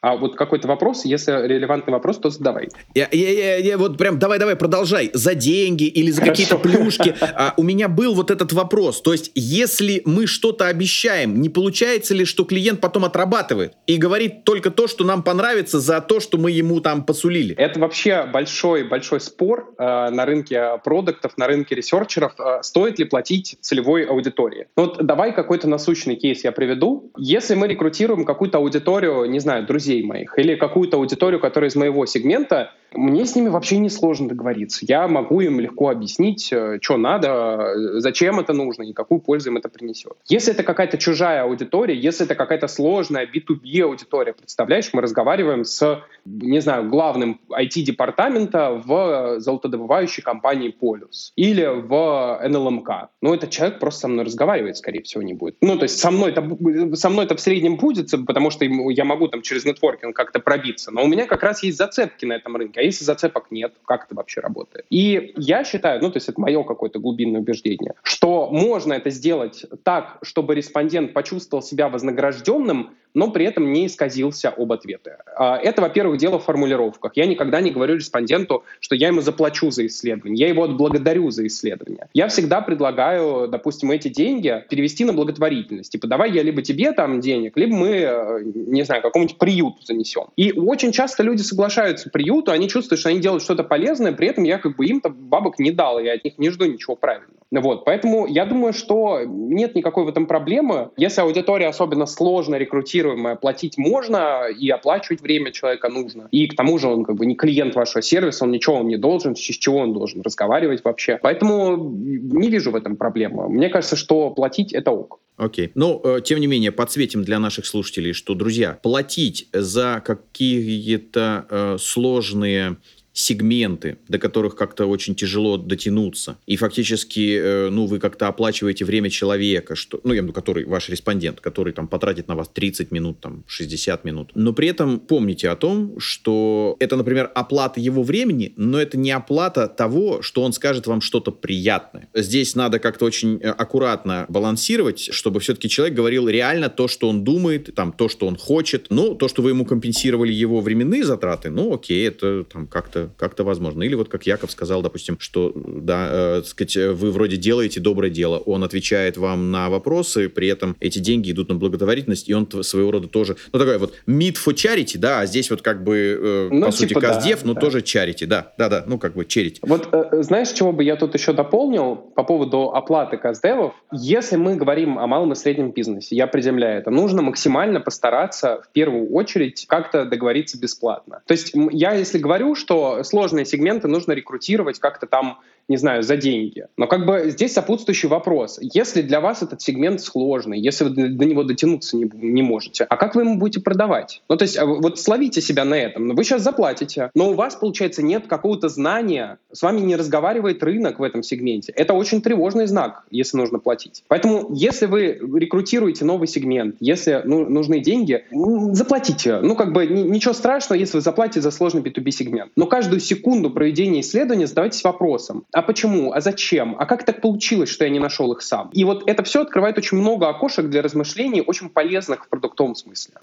А вот какой-то вопрос, если релевантный вопрос, то задавай. Я, я, я, я вот прям давай-давай продолжай. За деньги или за какие-то плюшки. А, у меня был вот этот вопрос. То есть, если мы что-то обещаем, не получается ли, что клиент потом отрабатывает и говорит только то, что нам понравится за то, что мы ему там посулили? Это вообще большой-большой спор э, на рынке продуктов, на рынке ресерчеров. Э, стоит ли платить целевой аудитории? Ну вот давай какой-то насущный кейс я приведу. Если мы рекрутируем какую-то аудиторию, не знаю, друзей, друзей моих или какую-то аудиторию, которая из моего сегмента, мне с ними вообще не сложно договориться. Я могу им легко объяснить, э, что надо, э, зачем это нужно и какую пользу им это принесет. Если это какая-то чужая аудитория, если это какая-то сложная B2B аудитория, представляешь, мы разговариваем с, не знаю, главным IT-департамента в золотодобывающей компании Полюс или в НЛМК. Ну, этот человек просто со мной разговаривает, скорее всего, не будет. Ну, то есть со мной это, со мной это в среднем будет, потому что я могу там через нетворкинг как-то пробиться, но у меня как раз есть зацепки на этом рынке. А если зацепок нет, как это вообще работает? И я считаю, ну, то есть это мое какое-то глубинное убеждение, что можно это сделать так, чтобы респондент почувствовал себя вознагражденным, но при этом не исказился об ответы. А, это, во-первых, дело в формулировках. Я никогда не говорю респонденту, что я ему заплачу за исследование, я его отблагодарю за исследование. Я всегда предлагаю, допустим, эти деньги перевести на благотворительность. Типа, давай я либо тебе там денег, либо мы, э, не знаю, какому-нибудь приюту занесем. И очень часто люди соглашаются приюту, они чувствуют, что они делают что-то полезное, при этом я как бы им-то бабок не дал, я от них не жду ничего правильного. Вот, поэтому я думаю, что нет никакой в этом проблемы. Если аудитория особенно сложно рекрутируемая, платить можно и оплачивать время человека нужно. И к тому же он как бы не клиент вашего сервиса, он ничего вам не должен, с чего он должен разговаривать вообще. Поэтому не вижу в этом проблемы. Мне кажется, что платить это ок. Окей. Okay. Но, э, тем не менее, подсветим для наших слушателей, что, друзья, платить за какие-то э, сложные сегменты, до которых как-то очень тяжело дотянуться. И фактически, э, ну, вы как-то оплачиваете время человека, что, ну, я имею в виду, который ваш респондент, который там потратит на вас 30 минут, там, 60 минут. Но при этом помните о том, что это, например, оплата его времени, но это не оплата того, что он скажет вам что-то приятное. Здесь надо как-то очень э, аккуратно балансировать, чтобы все-таки человек говорил реально то, что он думает, там, то, что он хочет. Ну, то, что вы ему компенсировали его временные затраты, ну, окей, это там как-то как-то как возможно. Или вот как Яков сказал, допустим, что, да, э, сказать, вы вроде делаете доброе дело, он отвечает вам на вопросы, при этом эти деньги идут на благотворительность, и он своего рода тоже, ну, такой вот meet for charity, да, а здесь вот как бы, э, ну, по типа сути, каздев, да, но да. тоже charity, да, да-да, ну, как бы charity. Вот э, знаешь, чего бы я тут еще дополнил по поводу оплаты каздевов? Если мы говорим о малом и среднем бизнесе, я приземляю это, нужно максимально постараться в первую очередь как-то договориться бесплатно. То есть я, если говорю, что сложные сегменты нужно рекрутировать как-то там не знаю, за деньги. Но как бы здесь сопутствующий вопрос. Если для вас этот сегмент сложный, если вы до него дотянуться не, не можете, а как вы ему будете продавать? Ну, то есть а вот словите себя на этом. Вы сейчас заплатите, но у вас, получается, нет какого-то знания, с вами не разговаривает рынок в этом сегменте. Это очень тревожный знак, если нужно платить. Поэтому, если вы рекрутируете новый сегмент, если ну, нужны деньги, заплатите. Ну, как бы ничего страшного, если вы заплатите за сложный B2B сегмент. Но каждую секунду проведения исследования задавайтесь вопросом, а почему, а зачем, а как так получилось, что я не нашел их сам. И вот это все открывает очень много окошек для размышлений, очень полезных в продуктовом смысле.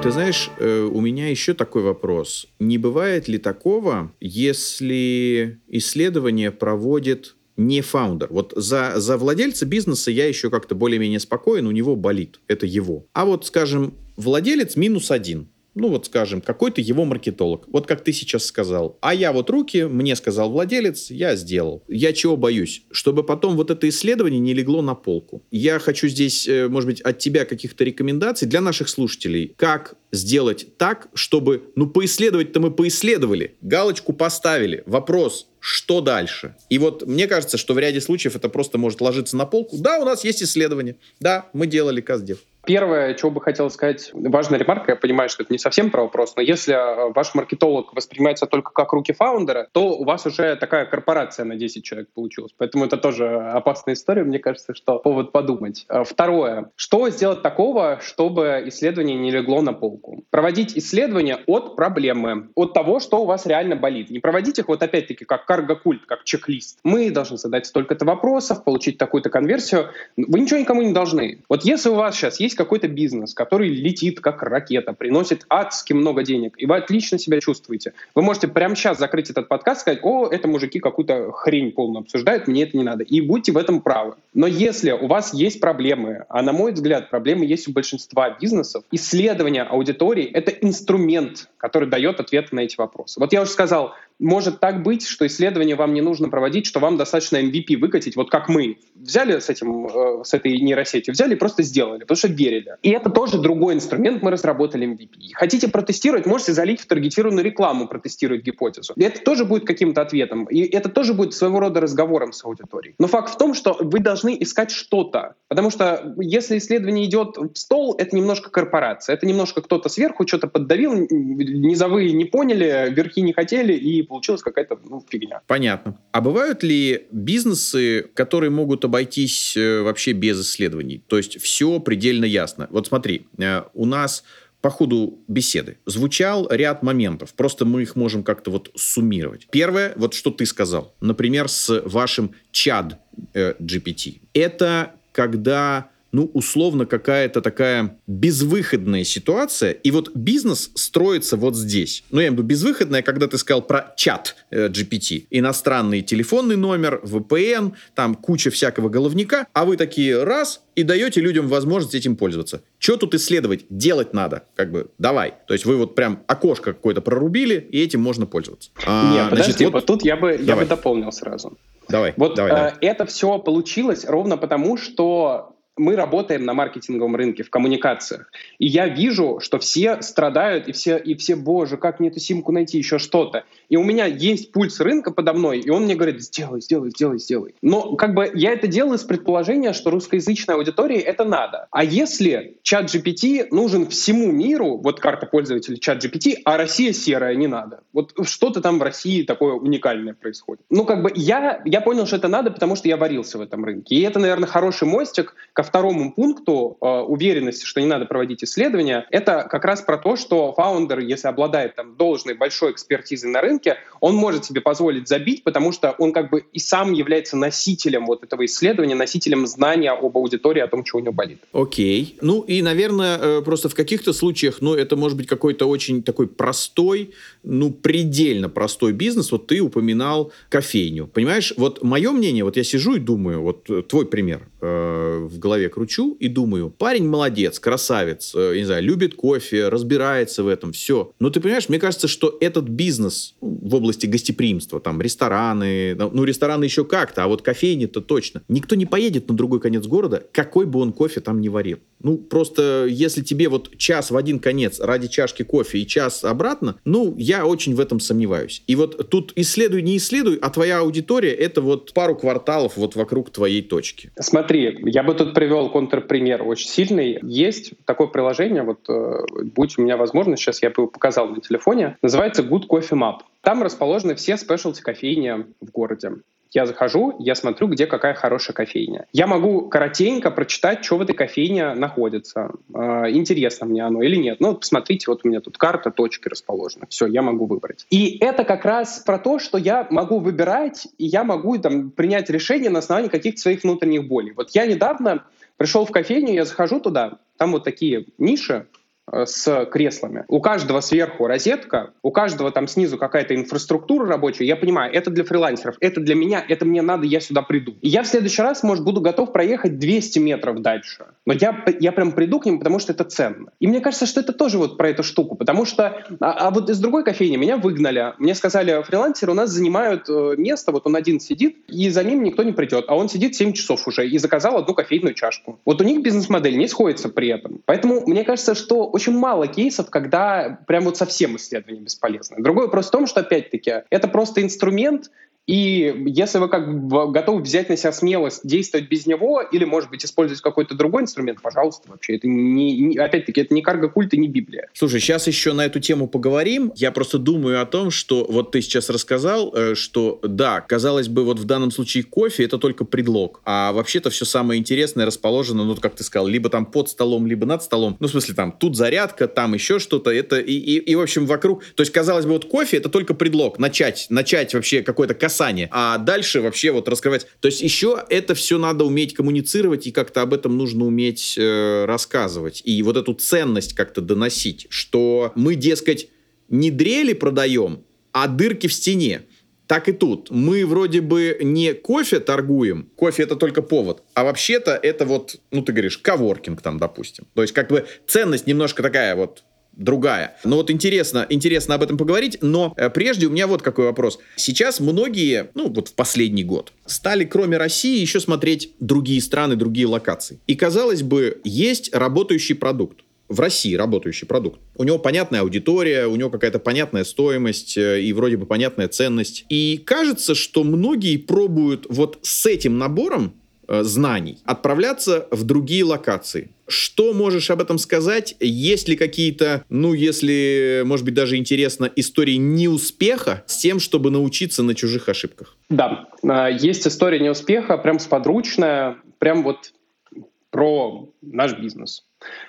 Ты знаешь, э, у меня еще такой вопрос. Не бывает ли такого, если исследование проводит не фаундер. Вот за, за владельца бизнеса я еще как-то более-менее спокоен, у него болит, это его. А вот, скажем, владелец минус один ну вот скажем, какой-то его маркетолог. Вот как ты сейчас сказал. А я вот руки, мне сказал владелец, я сделал. Я чего боюсь? Чтобы потом вот это исследование не легло на полку. Я хочу здесь, э, может быть, от тебя каких-то рекомендаций для наших слушателей. Как сделать так, чтобы, ну, поисследовать-то мы поисследовали, галочку поставили. Вопрос, что дальше? И вот мне кажется, что в ряде случаев это просто может ложиться на полку. Да, у нас есть исследование. Да, мы делали Каздев. Первое, чего бы хотел сказать, важная ремарка, я понимаю, что это не совсем про вопрос, но если э, ваш маркетолог воспринимается только как руки фаундера, то у вас уже такая корпорация на 10 человек получилась. Поэтому это тоже опасная история, мне кажется, что повод подумать. Э, второе. Что сделать такого, чтобы исследование не легло на полку? Проводить исследования от проблемы, от того, что у вас реально болит. Не проводить их вот опять-таки как карго-культ, как чек-лист. Мы должны задать столько-то вопросов, получить такую-то конверсию. Вы ничего никому не должны. Вот если у вас сейчас есть какой-то бизнес, который летит как ракета, приносит адски много денег, и вы отлично себя чувствуете, вы можете прямо сейчас закрыть этот подкаст и сказать, о, это мужики какую-то хрень полную обсуждают, мне это не надо. И будьте в этом правы. Но если у вас есть проблемы, а на мой взгляд, проблемы есть у большинства бизнесов, исследование аудитории — это инструмент, который дает ответы на эти вопросы. Вот я уже сказал, может так быть, что исследование вам не нужно проводить, что вам достаточно MVP выкатить, вот как мы взяли с, этим, э, с этой нейросетью, взяли и просто сделали, потому что верили. И это тоже другой инструмент, мы разработали MVP. Хотите протестировать, можете залить в таргетированную рекламу, протестировать гипотезу. И это тоже будет каким-то ответом, и это тоже будет своего рода разговором с аудиторией. Но факт в том, что вы должны искать что-то, потому что если исследование идет в стол, это немножко корпорация, это немножко кто-то сверху что-то поддавил, низовые не поняли, верхи не хотели, и получилась какая-то ну, фигня. Понятно. А бывают ли бизнесы, которые могут обойтись э, вообще без исследований? То есть все предельно ясно. Вот смотри, э, у нас по ходу беседы звучал ряд моментов. Просто мы их можем как-то вот суммировать. Первое, вот что ты сказал, например, с вашим чад э, GPT. Это когда ну, условно, какая-то такая безвыходная ситуация, и вот бизнес строится вот здесь. Ну, я имею в виду безвыходная, когда ты сказал про чат э, GPT. Иностранный телефонный номер, VPN, там куча всякого головника, а вы такие раз и даете людям возможность этим пользоваться. Что тут исследовать? Делать надо. Как бы, давай. То есть вы вот прям окошко какое-то прорубили, и этим можно пользоваться. А, Нет, подожди, значит, вот, вот тут я бы, я бы дополнил сразу. Давай, вот давай, э, давай. это все получилось ровно потому, что мы работаем на маркетинговом рынке, в коммуникациях. И я вижу, что все страдают, и все, и все, боже, как мне эту симку найти, еще что-то. И у меня есть пульс рынка подо мной, и он мне говорит, сделай, сделай, сделай, сделай. Но как бы я это делаю с предположения, что русскоязычной аудитории это надо. А если чат GPT нужен всему миру, вот карта пользователя чат GPT, а Россия серая, не надо. Вот что-то там в России такое уникальное происходит. Ну как бы я, я понял, что это надо, потому что я варился в этом рынке. И это, наверное, хороший мостик ко второму пункту э, уверенности, что не надо проводить исследования, это как раз про то, что фаундер, если обладает там должной большой экспертизой на рынке, он может себе позволить забить, потому что он как бы и сам является носителем вот этого исследования, носителем знания об аудитории, о том, что у него болит. Окей. Ну и, наверное, э, просто в каких-то случаях, ну это может быть какой-то очень такой простой, ну предельно простой бизнес. Вот ты упоминал кофейню. Понимаешь, вот мое мнение, вот я сижу и думаю, вот э, твой пример э, в голове кручу и думаю, парень молодец, красавец, э, не знаю, любит кофе, разбирается в этом, все. Но ты понимаешь, мне кажется, что этот бизнес в области гостеприимства, там рестораны, ну рестораны еще как-то, а вот кофейни-то точно. Никто не поедет на другой конец города, какой бы он кофе там ни варил. Ну, просто если тебе вот час в один конец ради чашки кофе и час обратно, ну, я очень в этом сомневаюсь. И вот тут исследуй, не исследуй, а твоя аудитория — это вот пару кварталов вот вокруг твоей точки. Смотри, я бы тут привел контрпример очень сильный. Есть такое приложение, вот э, будь у меня возможность, сейчас я бы его показал на телефоне, называется Good Coffee Map. Там расположены все спешлти кофейни в городе. Я захожу, я смотрю, где какая хорошая кофейня. Я могу коротенько прочитать, что в этой кофейне находится. Э, интересно мне оно или нет. Ну, посмотрите, вот у меня тут карта, точки расположены. Все, я могу выбрать. И это как раз про то, что я могу выбирать, и я могу там принять решение на основании каких-то своих внутренних болей. Вот я недавно пришел в кофейню, я захожу туда, там вот такие ниши, с креслами. У каждого сверху розетка, у каждого там снизу какая-то инфраструктура рабочая. Я понимаю, это для фрилансеров, это для меня, это мне надо, я сюда приду. И я в следующий раз, может, буду готов проехать 200 метров дальше. Но я, я прям приду к ним, потому что это ценно. И мне кажется, что это тоже вот про эту штуку, потому что... А, а вот из другой кофейни меня выгнали. Мне сказали, фрилансеры у нас занимают э, место, вот он один сидит, и за ним никто не придет. А он сидит 7 часов уже и заказал одну кофейную чашку. Вот у них бизнес-модель не сходится при этом. Поэтому мне кажется, что очень мало кейсов, когда прям вот совсем исследование бесполезно. Другой вопрос в том, что, опять-таки, это просто инструмент, и если вы как бы готовы взять на себя смелость действовать без него или, может быть, использовать какой-то другой инструмент, пожалуйста, вообще. Это не, не опять-таки, это не карго-культ и не Библия. Слушай, сейчас еще на эту тему поговорим. Я просто думаю о том, что вот ты сейчас рассказал, э, что да, казалось бы, вот в данном случае кофе это только предлог, а вообще-то все самое интересное расположено, ну, как ты сказал, либо там под столом, либо над столом. Ну, в смысле, там тут зарядка, там еще что-то. Это и, и, и, в общем, вокруг... То есть, казалось бы, вот кофе это только предлог начать, начать вообще какое-то касание касание, а дальше вообще вот раскрывать. То есть еще это все надо уметь коммуницировать, и как-то об этом нужно уметь э, рассказывать. И вот эту ценность как-то доносить, что мы, дескать, не дрели продаем, а дырки в стене. Так и тут. Мы вроде бы не кофе торгуем, кофе это только повод, а вообще-то это вот, ну ты говоришь, коворкинг там, допустим. То есть как бы ценность немножко такая вот другая. Но вот интересно, интересно об этом поговорить, но э, прежде у меня вот какой вопрос. Сейчас многие, ну вот в последний год, стали кроме России еще смотреть другие страны, другие локации. И казалось бы, есть работающий продукт в России работающий продукт. У него понятная аудитория, у него какая-то понятная стоимость э, и вроде бы понятная ценность. И кажется, что многие пробуют вот с этим набором э, знаний отправляться в другие локации. Что можешь об этом сказать? Есть ли какие-то, ну, если, может быть, даже интересно, истории неуспеха с тем, чтобы научиться на чужих ошибках? Да, а, есть история неуспеха, прям сподручная, прям вот про наш бизнес.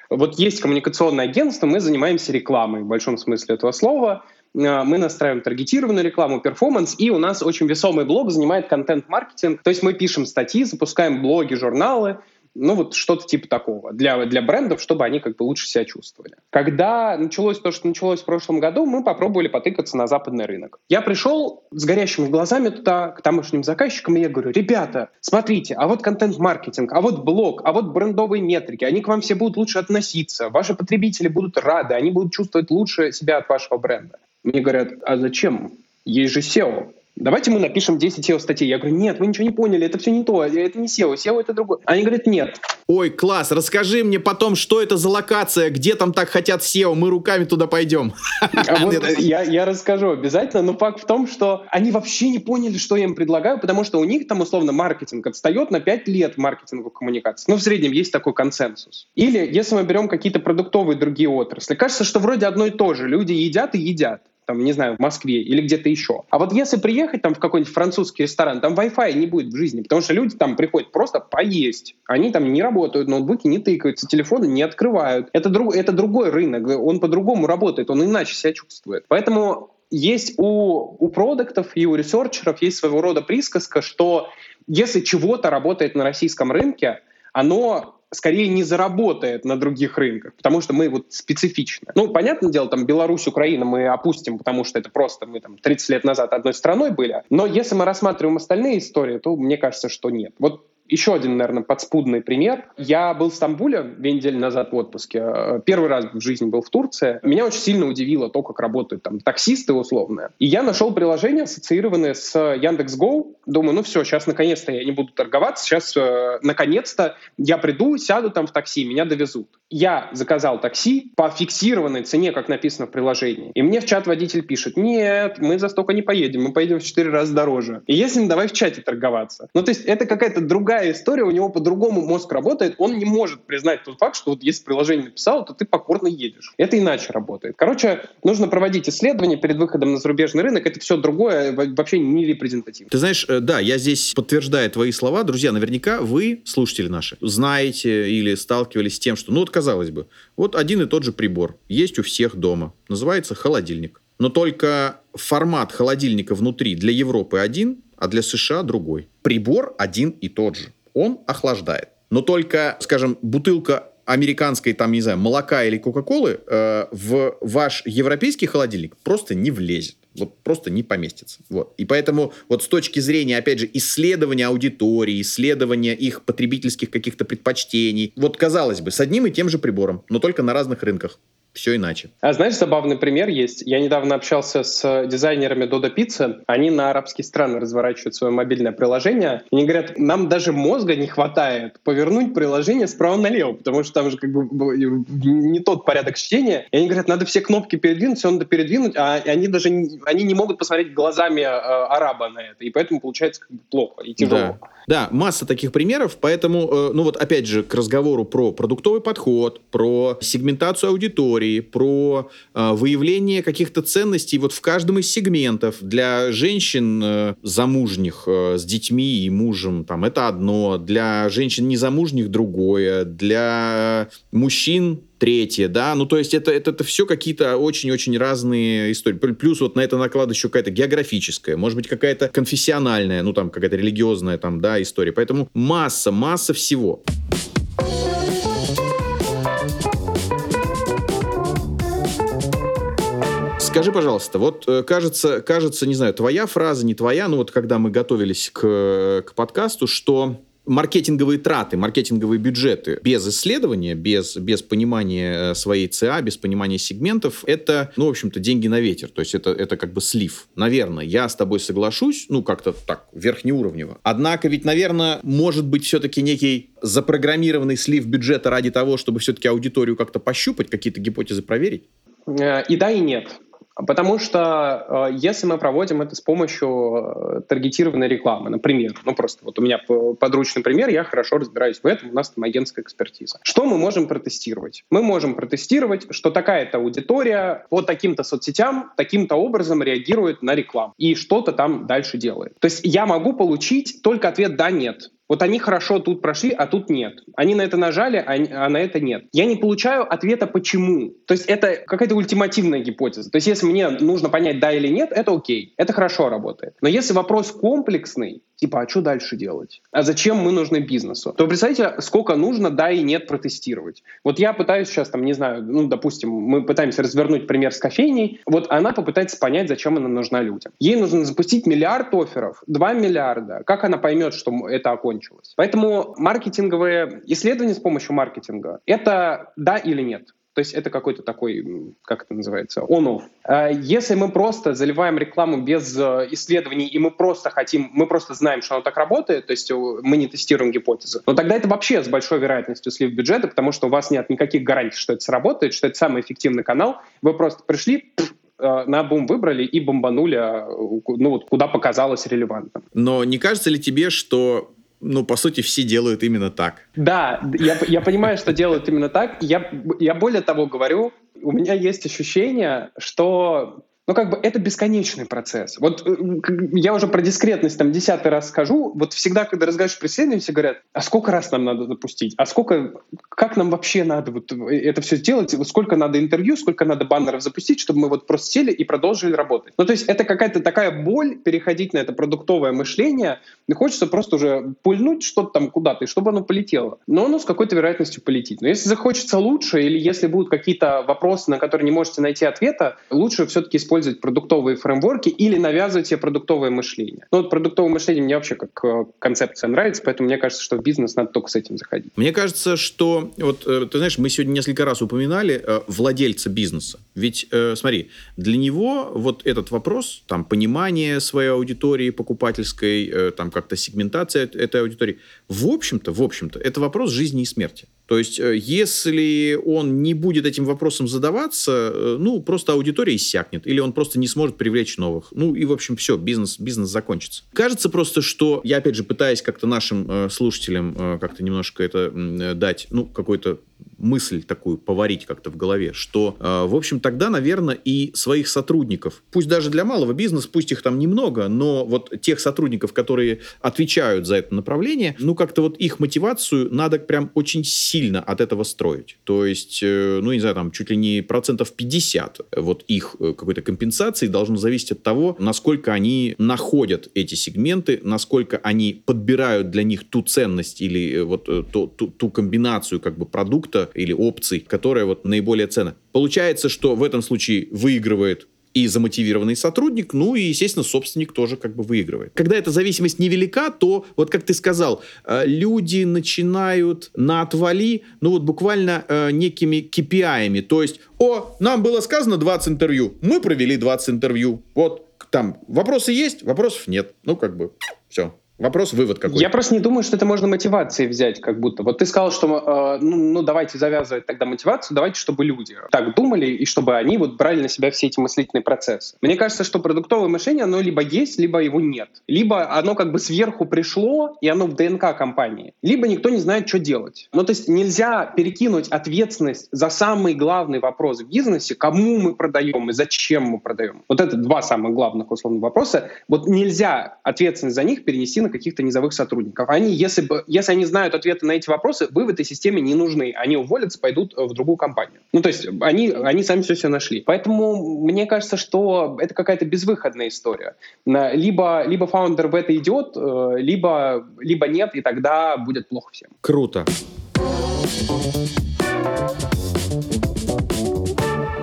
Вот есть коммуникационное агентство, мы занимаемся рекламой в большом смысле этого слова. А, мы настраиваем таргетированную рекламу, перформанс, и у нас очень весомый блог занимает контент-маркетинг. То есть мы пишем статьи, запускаем блоги, журналы, ну, вот что-то типа такого для, для брендов, чтобы они как бы лучше себя чувствовали. Когда началось то, что началось в прошлом году, мы попробовали потыкаться на западный рынок. Я пришел с горящими глазами туда, к тамошним заказчикам, и я говорю, ребята, смотрите, а вот контент-маркетинг, а вот блог, а вот брендовые метрики, они к вам все будут лучше относиться, ваши потребители будут рады, они будут чувствовать лучше себя от вашего бренда. Мне говорят, а зачем? Есть же SEO давайте мы напишем 10 SEO-статей. Я говорю, нет, вы ничего не поняли, это все не то, это не SEO, SEO это другое. Они говорят, нет. Ой, класс, расскажи мне потом, что это за локация, где там так хотят SEO, мы руками туда пойдем. А я, расскажу обязательно, но факт в том, что они вообще не поняли, что я им предлагаю, потому что у них там условно маркетинг отстает на 5 лет маркетинговой коммуникации. Ну, в среднем есть такой консенсус. Или если мы берем какие-то продуктовые другие отрасли, кажется, что вроде одно и то же, люди едят и едят. Там, не знаю, в Москве или где-то еще. А вот если приехать там в какой-нибудь французский ресторан, там Wi-Fi не будет в жизни, потому что люди там приходят просто поесть. Они там не работают, ноутбуки не тыкаются, телефоны не открывают. Это, друг, это другой рынок, он по-другому работает, он иначе себя чувствует. Поэтому есть у, у продуктов и у ресерчеров есть своего рода присказка, что если чего-то работает на российском рынке, оно скорее не заработает на других рынках, потому что мы вот специфичны. Ну, понятное дело, там Беларусь, Украина мы опустим, потому что это просто мы там 30 лет назад одной страной были. Но если мы рассматриваем остальные истории, то мне кажется, что нет. Вот еще один, наверное, подспудный пример. Я был в Стамбуле две недели назад в отпуске. Э, первый раз в жизни был в Турции. Меня очень сильно удивило то, как работают там таксисты условные. И я нашел приложение, ассоциированное с Яндекс.Го. Думаю, ну все, сейчас наконец-то я не буду торговаться. Сейчас э, наконец-то я приду, сяду там в такси, меня довезут. Я заказал такси по фиксированной цене, как написано в приложении. И мне в чат водитель пишет, нет, мы за столько не поедем, мы поедем в 4 раза дороже. И если давай в чате торговаться. Ну, то есть это какая-то другая другая история, у него по-другому мозг работает, он не может признать тот факт, что вот если приложение написало, то ты покорно едешь. Это иначе работает. Короче, нужно проводить исследования перед выходом на зарубежный рынок, это все другое, вообще не репрезентативно. Ты знаешь, э, да, я здесь подтверждаю твои слова, друзья, наверняка вы, слушатели наши, знаете или сталкивались с тем, что, ну вот казалось бы, вот один и тот же прибор есть у всех дома, называется холодильник. Но только формат холодильника внутри для Европы один, а для США другой. Прибор один и тот же. Он охлаждает. Но только, скажем, бутылка американской, там, не знаю, молока или кока-колы э, в ваш европейский холодильник просто не влезет. Вот просто не поместится. Вот. И поэтому вот с точки зрения, опять же, исследования аудитории, исследования их потребительских каких-то предпочтений, вот казалось бы, с одним и тем же прибором, но только на разных рынках все иначе. А знаешь, забавный пример есть. Я недавно общался с дизайнерами Dodo Pizza. Они на арабские страны разворачивают свое мобильное приложение. Они говорят, нам даже мозга не хватает повернуть приложение справа налево, потому что там же как бы не тот порядок чтения. И они говорят, надо все кнопки передвинуть, все надо передвинуть, а они даже не, они не могут посмотреть глазами э, араба на это. И поэтому получается как бы плохо и тяжело. Да. Да, масса таких примеров, поэтому, э, ну вот опять же, к разговору про продуктовый подход, про сегментацию аудитории, про э, выявление каких-то ценностей вот в каждом из сегментов. Для женщин э, замужних э, с детьми и мужем там это одно, для женщин незамужних другое, для мужчин третье, да, ну то есть это, это, это все какие-то очень-очень разные истории. Плюс вот на это накладывает еще какая-то географическая, может быть какая-то конфессиональная, ну там какая-то религиозная там, да, история. Поэтому масса, масса всего. Скажи, пожалуйста, вот э, кажется, кажется, не знаю, твоя фраза, не твоя, но вот когда мы готовились к, к подкасту, что маркетинговые траты, маркетинговые бюджеты без исследования, без, без понимания э, своей ЦА, без понимания сегментов, это, ну, в общем-то, деньги на ветер. То есть это, это как бы слив. Наверное, я с тобой соглашусь, ну, как-то так, верхнеуровнево. Однако ведь, наверное, может быть все-таки некий запрограммированный слив бюджета ради того, чтобы все-таки аудиторию как-то пощупать, какие-то гипотезы проверить? Э, и да, и нет. Потому что э, если мы проводим это с помощью э, таргетированной рекламы, например, ну просто вот у меня подручный пример, я хорошо разбираюсь в этом, у нас там агентская экспертиза. Что мы можем протестировать? Мы можем протестировать, что такая-то аудитория по таким-то соцсетям таким-то образом реагирует на рекламу и что-то там дальше делает. То есть я могу получить только ответ «да», «нет». Вот они хорошо тут прошли, а тут нет. Они на это нажали, а, а на это нет. Я не получаю ответа почему. То есть это какая-то ультимативная гипотеза. То есть если мне нужно понять да или нет, это окей. Это хорошо работает. Но если вопрос комплексный, типа, а что дальше делать? А зачем мы нужны бизнесу? То представьте, сколько нужно да и нет протестировать. Вот я пытаюсь сейчас, там, не знаю, ну, допустим, мы пытаемся развернуть пример с кофейней. Вот она попытается понять, зачем она нужна людям. Ей нужно запустить миллиард офферов, 2 миллиарда. Как она поймет, что это окончилось? Поэтому маркетинговые исследования с помощью маркетинга — это да или нет. То есть это какой-то такой, как это называется, on-off. А если мы просто заливаем рекламу без э, исследований, и мы просто хотим, мы просто знаем, что оно так работает, то есть э, мы не тестируем гипотезы, но тогда это вообще с большой вероятностью слив бюджета, потому что у вас нет никаких гарантий, что это сработает, что это самый эффективный канал. Вы просто пришли, э, на бум выбрали и бомбанули, ну вот куда показалось релевантным. Но не кажется ли тебе, что ну, по сути, все делают именно так. Да, я, я понимаю, что делают именно так. Я, я более того говорю, у меня есть ощущение, что Ну, как бы это бесконечный процесс. Вот э, я уже про дискретность там десятый раз скажу. Вот всегда, когда разговариваешь с исследованием, все говорят, а сколько раз нам надо запустить? А сколько, как нам вообще надо вот это все сделать? Сколько надо интервью, сколько надо баннеров запустить, чтобы мы вот просто сели и продолжили работать? Ну, то есть это какая-то такая боль переходить на это продуктовое мышление. И хочется просто уже пульнуть что-то там куда-то, и чтобы оно полетело. Но оно с какой-то вероятностью полетит. Но если захочется лучше, или если будут какие-то вопросы, на которые не можете найти ответа, лучше все-таки использовать продуктовые фреймворки или навязывать себе продуктовое мышление. Ну, вот продуктовое мышление мне вообще как э, концепция нравится, поэтому мне кажется, что в бизнес надо только с этим заходить. Мне кажется, что, вот, э, ты знаешь, мы сегодня несколько раз упоминали э, владельца бизнеса. Ведь, смотри, для него вот этот вопрос, там, понимание своей аудитории покупательской, там, как-то сегментация этой аудитории, в общем-то, в общем-то, это вопрос жизни и смерти. То есть, э, если он не будет этим вопросом задаваться, э, ну, просто аудитория иссякнет, или он просто не сможет привлечь новых. Ну, и, в общем, все, бизнес, бизнес закончится. Кажется просто, что я, опять же, пытаюсь как-то нашим э, слушателям э, как-то немножко это э, дать, ну, какой-то мысль такую поварить как-то в голове, что, э, в общем, тогда, наверное, и своих сотрудников, пусть даже для малого бизнеса, пусть их там немного, но вот тех сотрудников, которые отвечают за это направление, ну, как-то вот их мотивацию надо прям очень сильно от этого строить. То есть, э, ну, не знаю, там чуть ли не процентов 50 вот их э, какой-то компенсации должно зависеть от того, насколько они находят эти сегменты, насколько они подбирают для них ту ценность или э, вот ту, ту, ту комбинацию как бы продукта или опций, которая вот наиболее ценна. Получается, что в этом случае выигрывает и замотивированный сотрудник, ну и, естественно, собственник тоже как бы выигрывает. Когда эта зависимость невелика, то, вот как ты сказал, э, люди начинают на отвали, ну вот буквально э, некими KPI-ами, то есть, о, нам было сказано 20 интервью, мы провели 20 интервью, вот там вопросы есть, вопросов нет, ну как бы все. Вопрос, вывод какой? Я просто не думаю, что это можно мотивацией взять, как будто. Вот ты сказал, что э, ну, ну давайте завязывать тогда мотивацию, давайте, чтобы люди так думали и чтобы они вот брали на себя все эти мыслительные процессы. Мне кажется, что продуктовое мышление, оно либо есть, либо его нет. Либо оно как бы сверху пришло, и оно в ДНК компании. Либо никто не знает, что делать. Ну, то есть нельзя перекинуть ответственность за самый главный вопрос в бизнесе, кому мы продаем и зачем мы продаем. Вот это два самых главных условных вопроса. Вот нельзя ответственность за них перенести на каких-то низовых сотрудников. Они, если, бы, если они знают ответы на эти вопросы, вы в этой системе не нужны. Они уволятся, пойдут в другую компанию. Ну, то есть они, они сами все себе нашли. Поэтому мне кажется, что это какая-то безвыходная история. Либо, либо фаундер в это идет, э, либо, либо нет, и тогда будет плохо всем. Круто.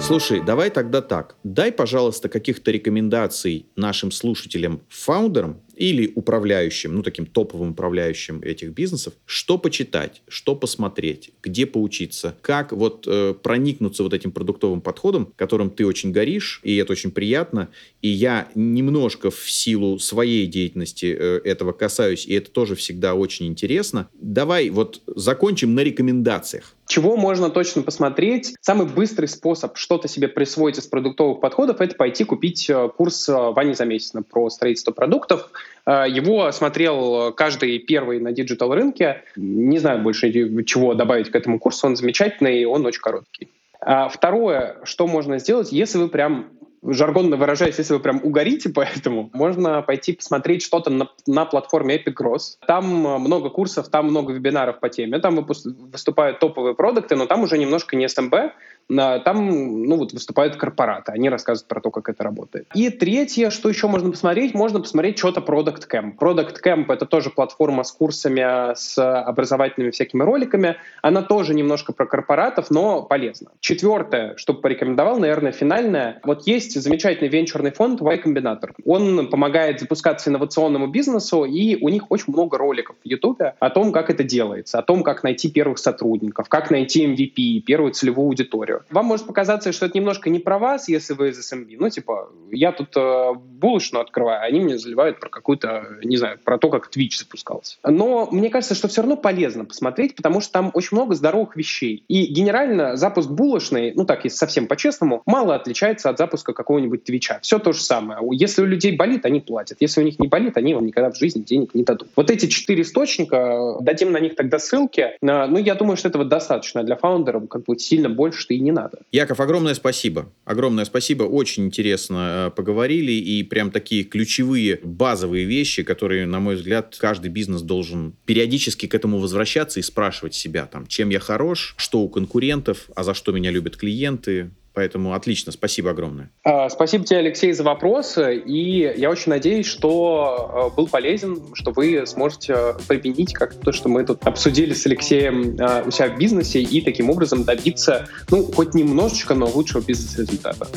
Слушай, давай тогда так. Дай, пожалуйста, каких-то рекомендаций нашим слушателям, фаундерам, или управляющим, ну, таким топовым управляющим этих бизнесов, что почитать, что посмотреть, где поучиться, как вот э, проникнуться вот этим продуктовым подходом, которым ты очень горишь, и это очень приятно, и я немножко в силу своей деятельности э, этого касаюсь, и это тоже всегда очень интересно. Давай вот закончим на рекомендациях. Чего можно точно посмотреть? Самый быстрый способ что-то себе присвоить из продуктовых подходов — это пойти купить э, курс э, Вани Замесина про строительство продуктов. Э, его смотрел каждый первый на digital рынке. Не знаю больше чего добавить к этому курсу. Он замечательный, он очень короткий. А второе, что можно сделать, если вы прям жаргонно выражаясь, если вы прям угорите по этому, можно пойти посмотреть что-то на, на платформе Epic Gross. Там много курсов, там много вебинаров по теме, там выступают топовые продукты, но там уже немножко не SMB, там ну, вот выступают корпораты, они рассказывают про то, как это работает. И третье, что еще можно посмотреть, можно посмотреть что-то Product Camp. Product Camp — это тоже платформа с курсами, с образовательными всякими роликами. Она тоже немножко про корпоратов, но полезна. Четвертое, что порекомендовал, наверное, финальное. Вот есть замечательный венчурный фонд Y Combinator. Он помогает запускаться инновационному бизнесу, и у них очень много роликов в YouTube о том, как это делается, о том, как найти первых сотрудников, как найти MVP, первую целевую аудиторию. Вам может показаться, что это немножко не про вас, если вы из SMB. Ну, типа, я тут э, булочную открываю, они мне заливают про какую-то, не знаю, про то, как Twitch запускался. Но мне кажется, что все равно полезно посмотреть, потому что там очень много здоровых вещей. И генерально запуск булочной, ну так, если совсем по-честному, мало отличается от запуска какого-нибудь Твича. Все то же самое. Если у людей болит, они платят. Если у них не болит, они вам никогда в жизни денег не дадут. Вот эти четыре источника, дадим на них тогда ссылки. Ну, я думаю, что этого достаточно для фаундеров, как бы сильно больше ты и не надо. Яков, огромное спасибо. Огромное спасибо. Очень интересно э, поговорили. И прям такие ключевые базовые вещи, которые, на мой взгляд, каждый бизнес должен периодически к этому возвращаться и спрашивать себя, там, чем я хорош, что у конкурентов, а за что меня любят клиенты, Поэтому отлично, спасибо огромное. А, спасибо тебе, Алексей, за вопросы. И я очень надеюсь, что а, был полезен, что вы сможете применить как то, что мы тут обсудили с Алексеем а, у себя в бизнесе, и таким образом добиться, ну, хоть немножечко, но лучшего бизнес-результата.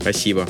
Спасибо.